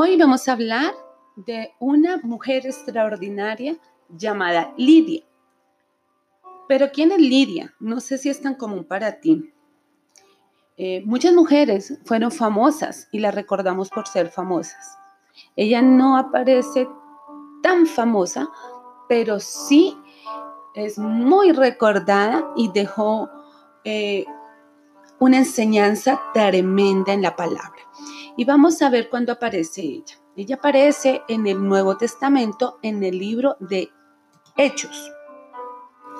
Hoy vamos a hablar de una mujer extraordinaria llamada Lidia. Pero ¿quién es Lidia? No sé si es tan común para ti. Eh, muchas mujeres fueron famosas y las recordamos por ser famosas. Ella no aparece tan famosa, pero sí es muy recordada y dejó eh, una enseñanza tremenda en la palabra. Y vamos a ver cuándo aparece ella. Ella aparece en el Nuevo Testamento, en el libro de Hechos.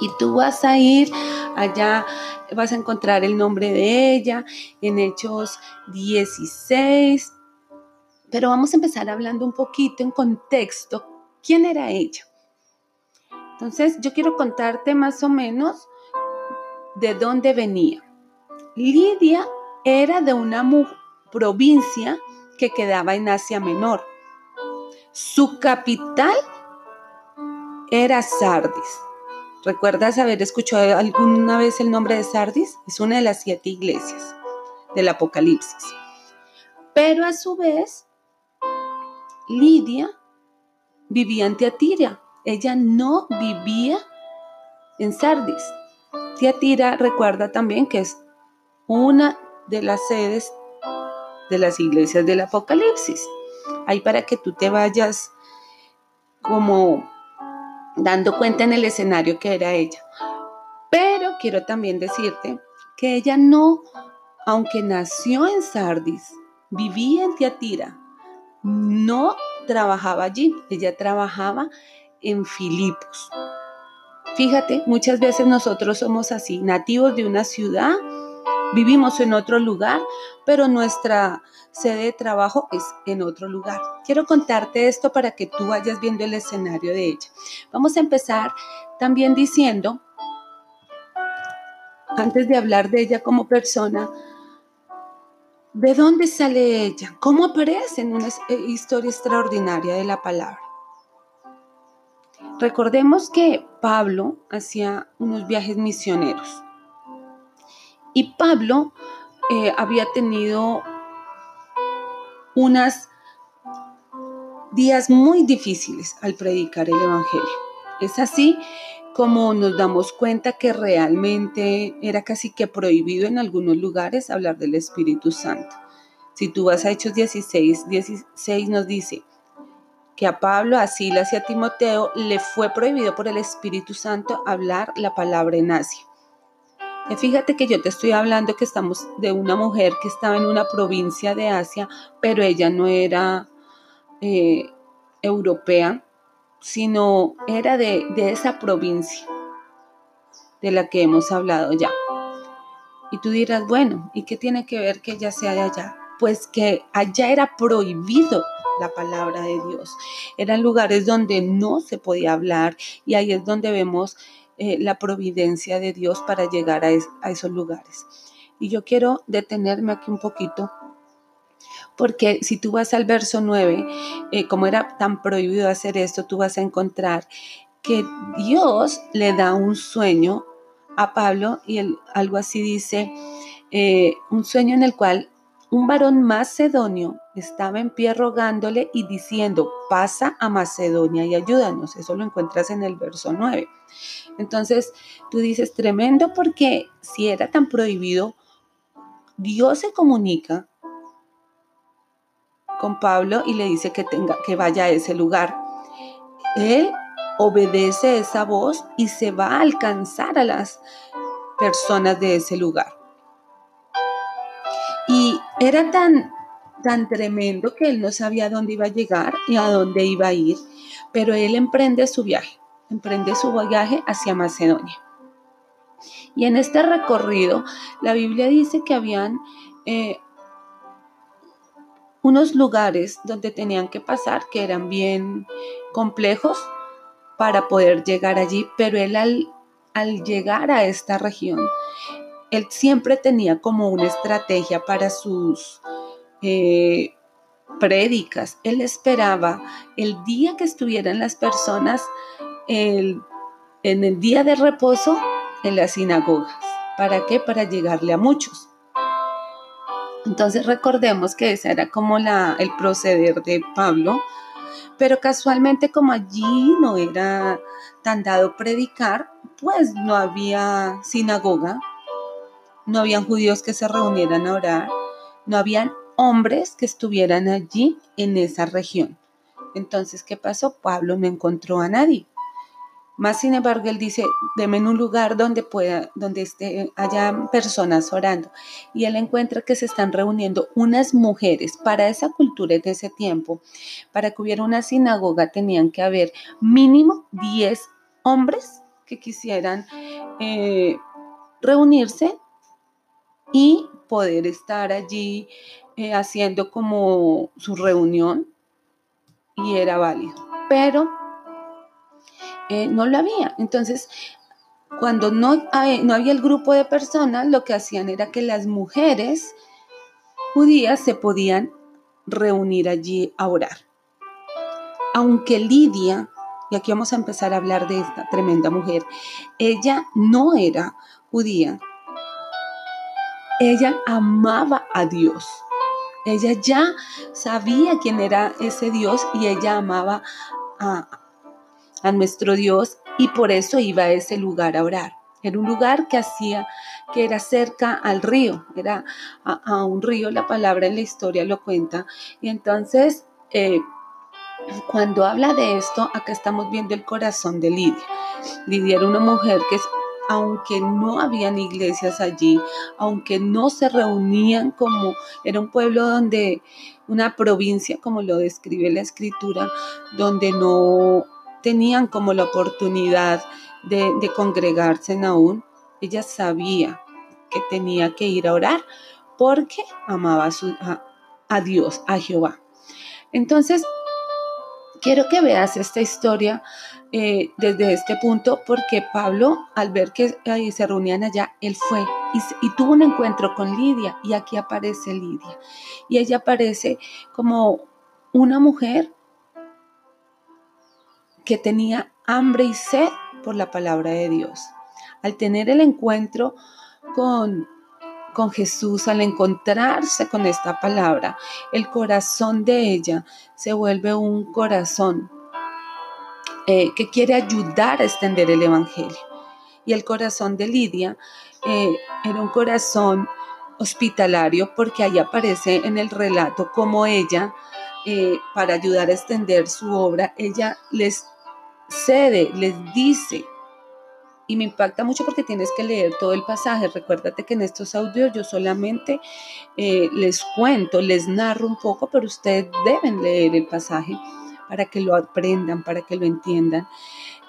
Y tú vas a ir allá, vas a encontrar el nombre de ella en Hechos 16. Pero vamos a empezar hablando un poquito en contexto. ¿Quién era ella? Entonces, yo quiero contarte más o menos de dónde venía. Lidia era de una provincia que quedaba en Asia Menor. Su capital era Sardis. ¿Recuerdas haber escuchado alguna vez el nombre de Sardis? Es una de las siete iglesias del Apocalipsis. Pero a su vez, Lidia vivía en Teatira. Ella no vivía en Sardis. Teatira recuerda también que es una de las sedes de las iglesias del Apocalipsis. Ahí para que tú te vayas como dando cuenta en el escenario que era ella. Pero quiero también decirte que ella no, aunque nació en Sardis, vivía en Tiatira, no trabajaba allí, ella trabajaba en Filipos. Fíjate, muchas veces nosotros somos así, nativos de una ciudad, vivimos en otro lugar, pero nuestra sede de trabajo es en otro lugar. Quiero contarte esto para que tú vayas viendo el escenario de ella. Vamos a empezar también diciendo, antes de hablar de ella como persona, ¿de dónde sale ella? ¿Cómo aparece en una eh, historia extraordinaria de la palabra? Recordemos que Pablo hacía unos viajes misioneros y Pablo eh, había tenido unos días muy difíciles al predicar el Evangelio. Es así como nos damos cuenta que realmente era casi que prohibido en algunos lugares hablar del Espíritu Santo. Si tú vas a Hechos 16, 16 nos dice que a Pablo, a Silas y a Timoteo le fue prohibido por el Espíritu Santo hablar la palabra en Asia. Fíjate que yo te estoy hablando que estamos de una mujer que estaba en una provincia de Asia, pero ella no era eh, europea, sino era de, de esa provincia de la que hemos hablado ya. Y tú dirás, bueno, ¿y qué tiene que ver que ella sea de allá? Pues que allá era prohibido la palabra de Dios. Eran lugares donde no se podía hablar y ahí es donde vemos eh, la providencia de Dios para llegar a, esos lugares. Y yo quiero detenerme aquí un poquito porque si tú vas al verso 9, eh, como era tan prohibido hacer esto, tú vas a encontrar que Dios le da un sueño a Pablo y algo así dice, eh, un sueño en el cual un varón macedonio estaba en pie rogándole y diciendo, pasa a Macedonia y ayúdanos. Eso lo encuentras en el verso 9. Entonces tú dices, tremendo porque si era tan prohibido, Dios se comunica con Pablo y le dice que, tenga, que vaya a ese lugar. Él obedece esa voz y se va a alcanzar a las personas de ese lugar. Y era tan, tan tremendo que él no sabía dónde iba a llegar y a dónde iba a ir, pero él emprende su viaje, emprende su viaje hacia Macedonia. Y en este recorrido, la Biblia dice que habían eh, unos lugares donde tenían que pasar que eran bien complejos para poder llegar allí, pero él al, al llegar a esta región, él siempre tenía como una estrategia para sus eh, prédicas. Él esperaba el día que estuvieran las personas en el día de reposo en las sinagogas. ¿Para qué? Para llegarle a muchos. Entonces recordemos que ese era como la, el proceder de Pablo, pero casualmente como allí no era tan dado predicar, pues no había sinagoga, no habían judíos que se reunieran a orar, no habían hombres que estuvieran allí en esa región. Entonces, ¿qué pasó? Pablo no encontró a nadie. Más sin embargo, él dice, deme en un lugar donde pueda, donde esté, haya personas orando. Y él encuentra que se están reuniendo unas mujeres. Para esa cultura de ese tiempo, para que hubiera una sinagoga, tenían que haber mínimo 10 hombres que quisieran eh, reunirse y poder estar allí eh, haciendo como su reunión y era válido. Pero eh, no lo había. Entonces, cuando no, no había el grupo de personas, lo que hacían era que las mujeres judías se podían reunir allí a orar. Aunque Lidia, y aquí vamos a empezar a hablar de esta tremenda mujer, ella no era judía, ella amaba a Dios. Ella ya sabía quién era ese Dios y ella amaba a, a nuestro Dios y por eso iba a ese lugar a orar. Era un lugar que hacía, que era cerca al río, era a, un río, la palabra en la historia lo cuenta. Y entonces, eh, cuando habla de esto, acá estamos viendo el corazón de Lidia. Lidia era una mujer que aunque no habían iglesias allí, aunque no se reunían como era un pueblo donde una provincia, como lo describe la escritura, donde no tenían como la oportunidad de, congregarse en aún, ella sabía que tenía que ir a orar porque amaba a, Dios, a Jehová. Entonces, quiero que veas esta historia eh, desde este punto porque Pablo, al ver que se reunían allá, él fue y, tuvo un encuentro con Lidia y aquí aparece Lidia. Y ella aparece como una mujer que tenía hambre y sed por la palabra de Dios. Al tener el encuentro con, con Jesús, al encontrarse con esta palabra, el corazón de ella se vuelve un corazón eh, que quiere ayudar a extender el Evangelio. Y el corazón de Lidia eh, era un corazón hospitalario porque ahí aparece en el relato como ella, eh, para ayudar a extender su obra, ella les cede, les dice. Y me impacta mucho porque tienes que leer todo el pasaje. Recuérdate que en estos audios yo solamente eh, les cuento, les narro un poco, pero ustedes deben leer el pasaje para que lo aprendan, para que lo entiendan.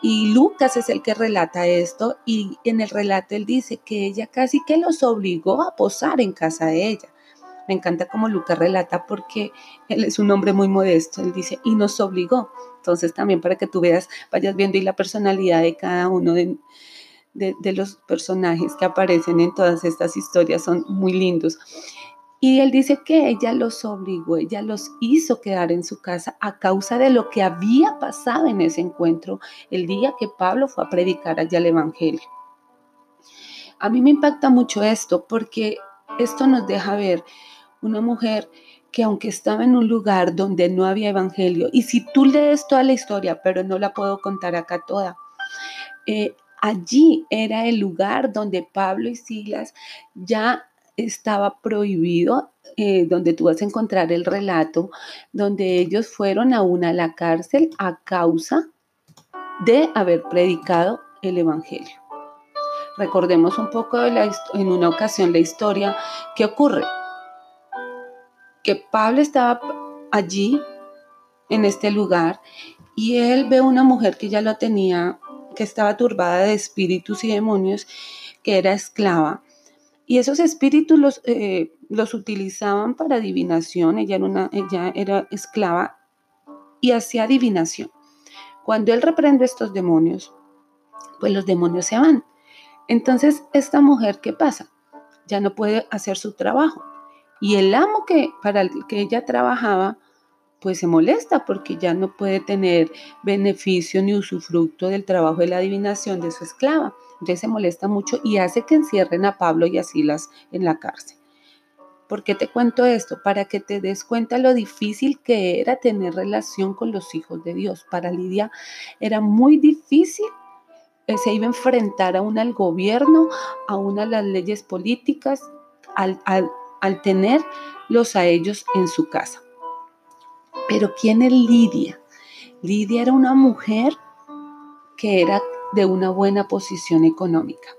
Y Lucas es el que relata esto y en el relato él dice que ella casi que los obligó a posar en casa de ella. Me encanta como Lucas relata porque él es un hombre muy modesto. Él dice, y nos obligó. Entonces también para que tú veas, vayas viendo y la personalidad de cada uno de, los personajes que aparecen en todas estas historias son muy lindos. Y él dice que ella los obligó, ella los hizo quedar en su casa a causa de lo que había pasado en ese encuentro el día que Pablo fue a predicar allá el Evangelio. A mí me impacta mucho esto porque esto nos deja ver una mujer que aunque estaba en un lugar donde no había evangelio, y si tú lees toda la historia, pero no la puedo contar acá toda, eh, allí era el lugar donde Pablo y Silas ya estaba prohibido, eh, donde tú vas a encontrar el relato, donde ellos fueron aún a la cárcel a causa de haber predicado el Evangelio. Recordemos un poco de la, en una ocasión la historia que ocurre que Pablo estaba allí, en este lugar, y él ve una mujer que ya lo tenía, que estaba turbada de espíritus y demonios, que era esclava. Y esos espíritus los, eh, los utilizaban para adivinación. Ella era, una, ella era esclava y hacía adivinación. Cuando él reprende estos demonios, pues los demonios se van. Entonces, esta mujer, ¿qué pasa? Ya no puede hacer su trabajo. Y el amo que para el que ella trabajaba, pues se molesta porque ya no puede tener beneficio ni usufructo del trabajo de la adivinación de su esclava. Entonces se molesta mucho y hace que encierren a Pablo y a Silas en la cárcel. ¿Por qué te cuento esto? Para que te des cuenta lo difícil que era tener relación con los hijos de Dios. Para Lidia era muy difícil. Eh, se iba a enfrentar a una al gobierno, a una a las leyes políticas, al, al, al tenerlos a ellos en su casa. Pero ¿quién es Lidia? Lidia era una mujer que era de una buena posición económica.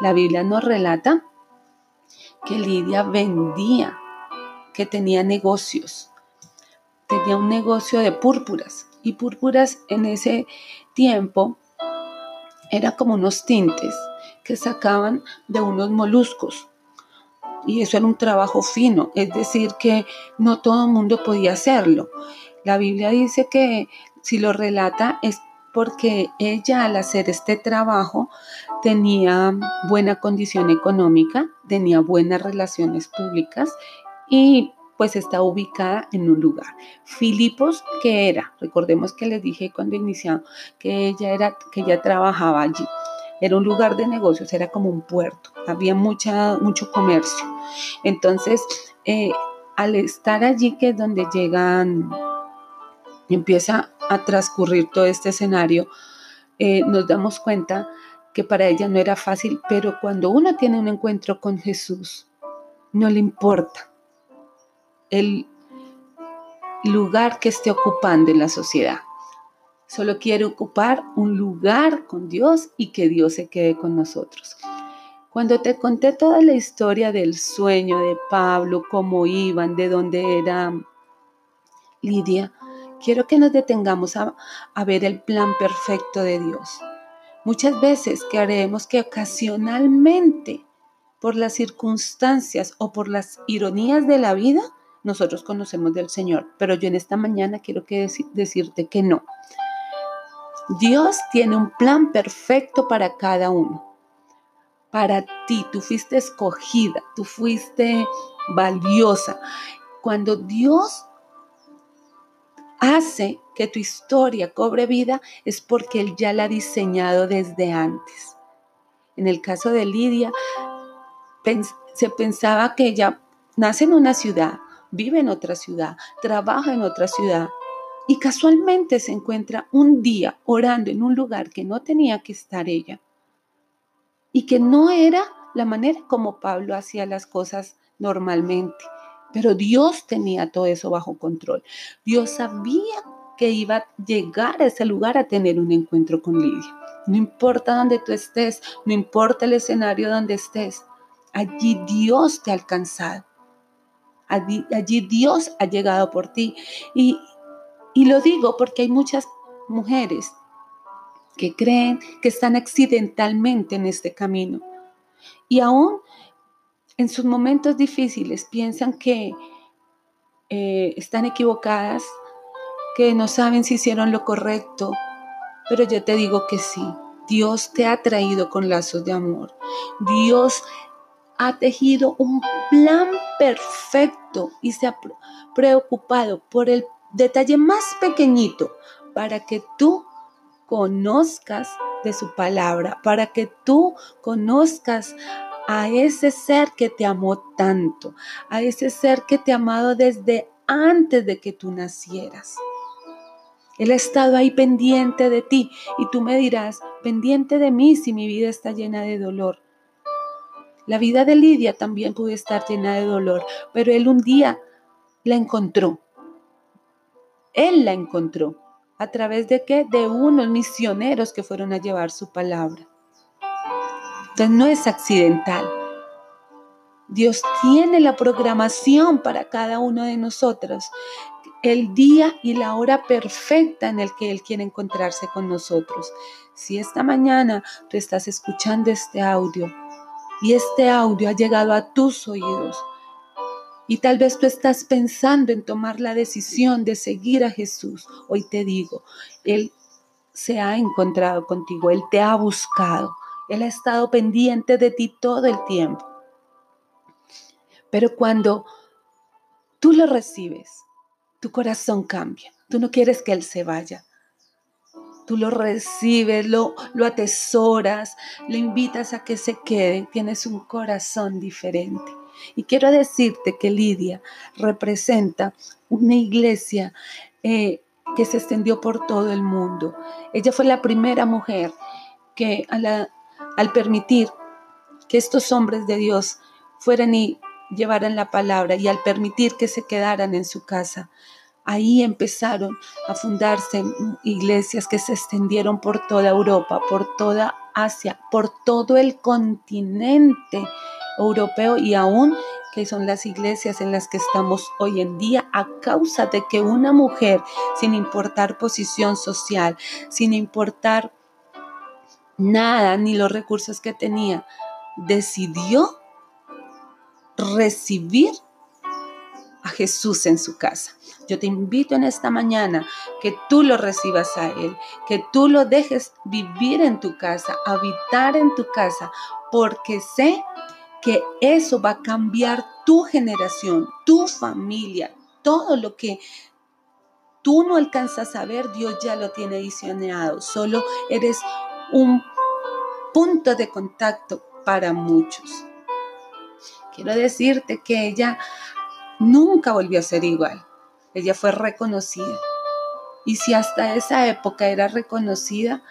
La Biblia nos relata que Lidia vendía, que tenía negocios. Tenía un negocio de púrpuras y púrpuras en ese tiempo era como unos tintes que sacaban de unos moluscos. Y eso era un trabajo fino, es decir, que no todo el mundo podía hacerlo. La Biblia dice que si lo relata es porque ella al hacer este trabajo tenía buena condición económica, tenía buenas relaciones públicas y pues está ubicada en un lugar. Filipos, que era, recordemos que les dije cuando iniciamos que ella era, que ella trabajaba allí. Era un lugar de negocios, era como un puerto, había mucha, mucho comercio. Entonces, eh, al estar allí, que es donde llegan, empieza a transcurrir todo este escenario, eh, nos damos cuenta que para ella no era fácil, pero cuando uno tiene un encuentro con Jesús, no le importa el lugar que esté ocupando en la sociedad. Solo quiere ocupar un lugar con Dios y que Dios se quede con nosotros. Cuando te conté toda la historia del sueño de Pablo, cómo iban, de dónde era Lidia, quiero que nos detengamos a, ver el plan perfecto de Dios. Muchas veces creemos que ocasionalmente, por las circunstancias o por las ironías de la vida, nosotros conocemos del Señor. Pero yo en esta mañana quiero que decirte que no. Dios tiene un plan perfecto para cada uno. Para ti, tú fuiste escogida, tú fuiste valiosa. Cuando Dios hace que tu historia cobre vida es porque Él ya la ha diseñado desde antes. En el caso de Lidia, se pensaba que ella nace en una ciudad, vive en otra ciudad, trabaja en otra ciudad y casualmente se encuentra un día orando en un lugar que no tenía que estar ella y que no era la manera como Pablo hacía las cosas normalmente. Pero Dios tenía todo eso bajo control. Dios sabía que iba a llegar a ese lugar a tener un encuentro con Lidia. No importa dónde tú estés, no importa el escenario donde estés, allí Dios te ha alcanzado. Allí, Dios ha llegado por ti. Y, y lo digo porque hay muchas mujeres que creen que están accidentalmente en este camino. Y aún en sus momentos difíciles piensan que eh, están equivocadas, que no saben si hicieron lo correcto, pero yo te digo que sí, Dios te ha traído con lazos de amor. Dios ha tejido un plan perfecto y se ha preocupado por el detalle más pequeñito para que tú conozcas de su palabra, para que tú conozcas a ese ser que te amó tanto, a ese ser que te ha amado desde antes de que tú nacieras. Él ha estado ahí pendiente de ti y tú me dirás, pendiente de mí si mi vida está llena de dolor. La vida de Lidia también pudo estar llena de dolor, pero él un día la encontró. Él la encontró. ¿A través de qué? De unos misioneros que fueron a llevar su palabra. Entonces no es accidental. Dios tiene la programación para cada uno de nosotros, el día y la hora perfecta en el que Él quiere encontrarse con nosotros. Si esta mañana tú estás escuchando este audio y este audio ha llegado a tus oídos, y tal vez tú estás pensando en tomar la decisión de seguir a Jesús. Hoy te digo, Él se ha encontrado contigo, Él te ha buscado, Él ha estado pendiente de ti todo el tiempo. Pero cuando tú lo recibes, tu corazón cambia. Tú no quieres que Él se vaya. Tú lo recibes, lo, lo atesoras, lo invitas a que se quede. Tienes un corazón diferente. Y quiero decirte que Lidia representa una iglesia eh, que se extendió por todo el mundo. Ella fue la primera mujer que al permitir que estos hombres de Dios fueran y llevaran la palabra y al permitir que se quedaran en su casa, ahí empezaron a fundarse iglesias que se extendieron por toda Europa, por toda Asia, por todo el continente europeo y aún que son las iglesias en las que estamos hoy en día a causa de que una mujer, sin importar posición social, sin importar nada, ni los recursos que tenía, decidió recibir a Jesús en su casa. Yo te invito en esta mañana que tú lo recibas a Él, que tú lo dejes vivir en tu casa, habitar en tu casa, porque sé que eso va a cambiar tu generación, tu familia, todo lo que tú no alcanzas a ver, Dios ya lo tiene diseñado. Solo eres un punto de contacto para muchos. Quiero decirte que ella nunca volvió a ser igual. Ella fue reconocida. Y si hasta esa época era reconocida,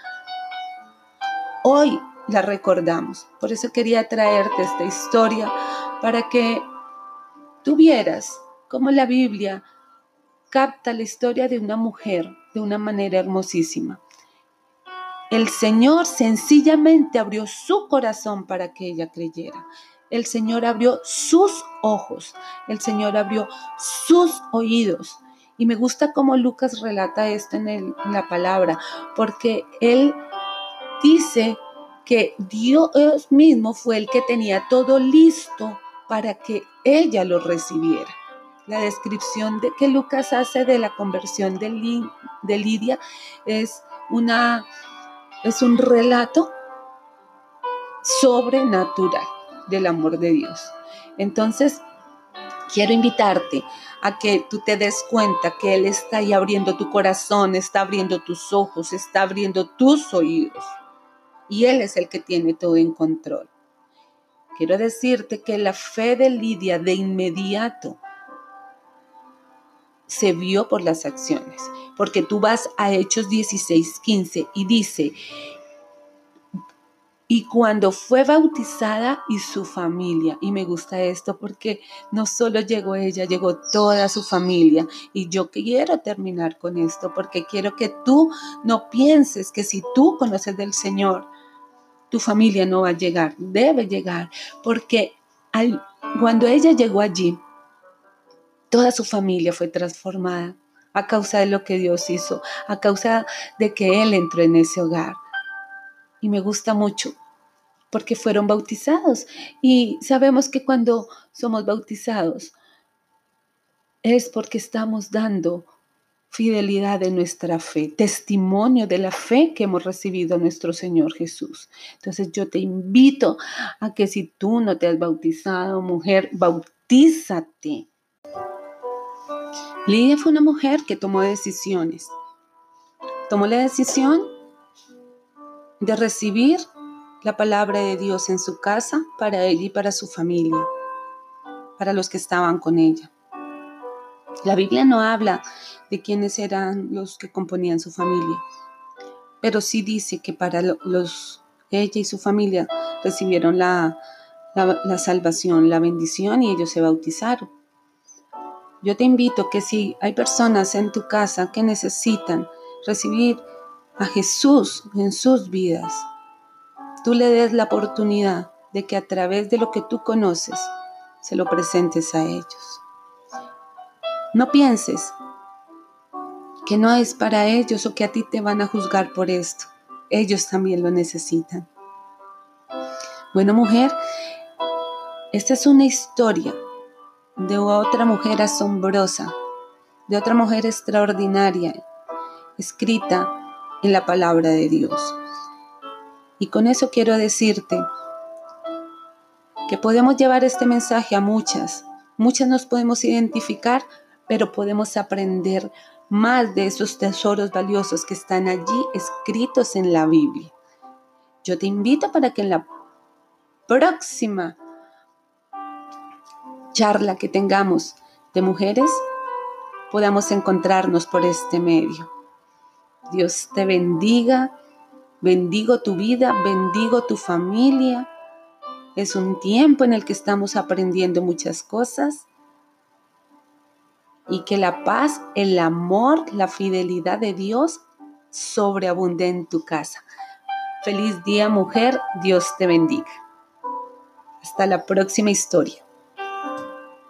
hoy la recordamos. Por eso quería traerte esta historia para que tuvieras como la Biblia capta la historia de una mujer de una manera hermosísima. El Señor sencillamente abrió su corazón para que ella creyera. El Señor abrió sus ojos. El Señor abrió sus oídos. Y me gusta cómo Lucas relata esto en, en la palabra, porque él dice que Dios mismo fue el que tenía todo listo para que ella lo recibiera. La descripción de que Lucas hace de la conversión de, Lidia es, una, es un relato sobrenatural del amor de Dios. Entonces, quiero invitarte a que tú te des cuenta que Él está ahí abriendo tu corazón, está abriendo tus ojos, está abriendo tus oídos y Él es el que tiene todo en control. Quiero decirte que la fe de Lidia de inmediato se vio por las acciones, porque tú vas a Hechos 16:15 y dice, y cuando fue bautizada y su familia, y me gusta esto porque no solo llegó ella, llegó toda su familia. Y yo quiero terminar con esto porque quiero que tú no pienses que si tú conoces del Señor, tu familia no va a llegar, debe llegar, porque cuando ella llegó allí, toda su familia fue transformada a causa de lo que Dios hizo, a causa de que Él entró en ese hogar. Y me gusta mucho porque fueron bautizados. Y sabemos que cuando somos bautizados es porque estamos dando fidelidad de nuestra fe, testimonio de la fe que hemos recibido nuestro Señor Jesús. Entonces yo te invito a que si tú no te has bautizado, mujer, bautízate. Lidia fue una mujer que tomó decisiones. Tomó la decisión de recibir la palabra de Dios en su casa para ella y para su familia, para los que estaban con ella. La Biblia no habla de quiénes eran los que componían su familia, pero sí dice que para los ella y su familia recibieron la, la, salvación, la bendición y ellos se bautizaron. Yo te invito que si hay personas en tu casa que necesitan recibir a Jesús en sus vidas, tú le des la oportunidad de que a través de lo que tú conoces se lo presentes a ellos. No pienses que no es para ellos o que a ti te van a juzgar por esto. Ellos también lo necesitan. Bueno, mujer, esta es una historia de otra mujer asombrosa, de otra mujer extraordinaria, escrita en la palabra de Dios. Y con eso quiero decirte que podemos llevar este mensaje a muchas. Muchas nos podemos identificar pero podemos aprender más de esos tesoros valiosos que están allí escritos en la Biblia. Yo te invito para que en la próxima charla que tengamos de mujeres podamos encontrarnos por este medio. Dios te bendiga, bendigo tu vida, bendigo tu familia. Es un tiempo en el que estamos aprendiendo muchas cosas y que la paz, el amor, la fidelidad de Dios sobreabunde en tu casa. Feliz día mujer, Dios te bendiga. Hasta la próxima historia.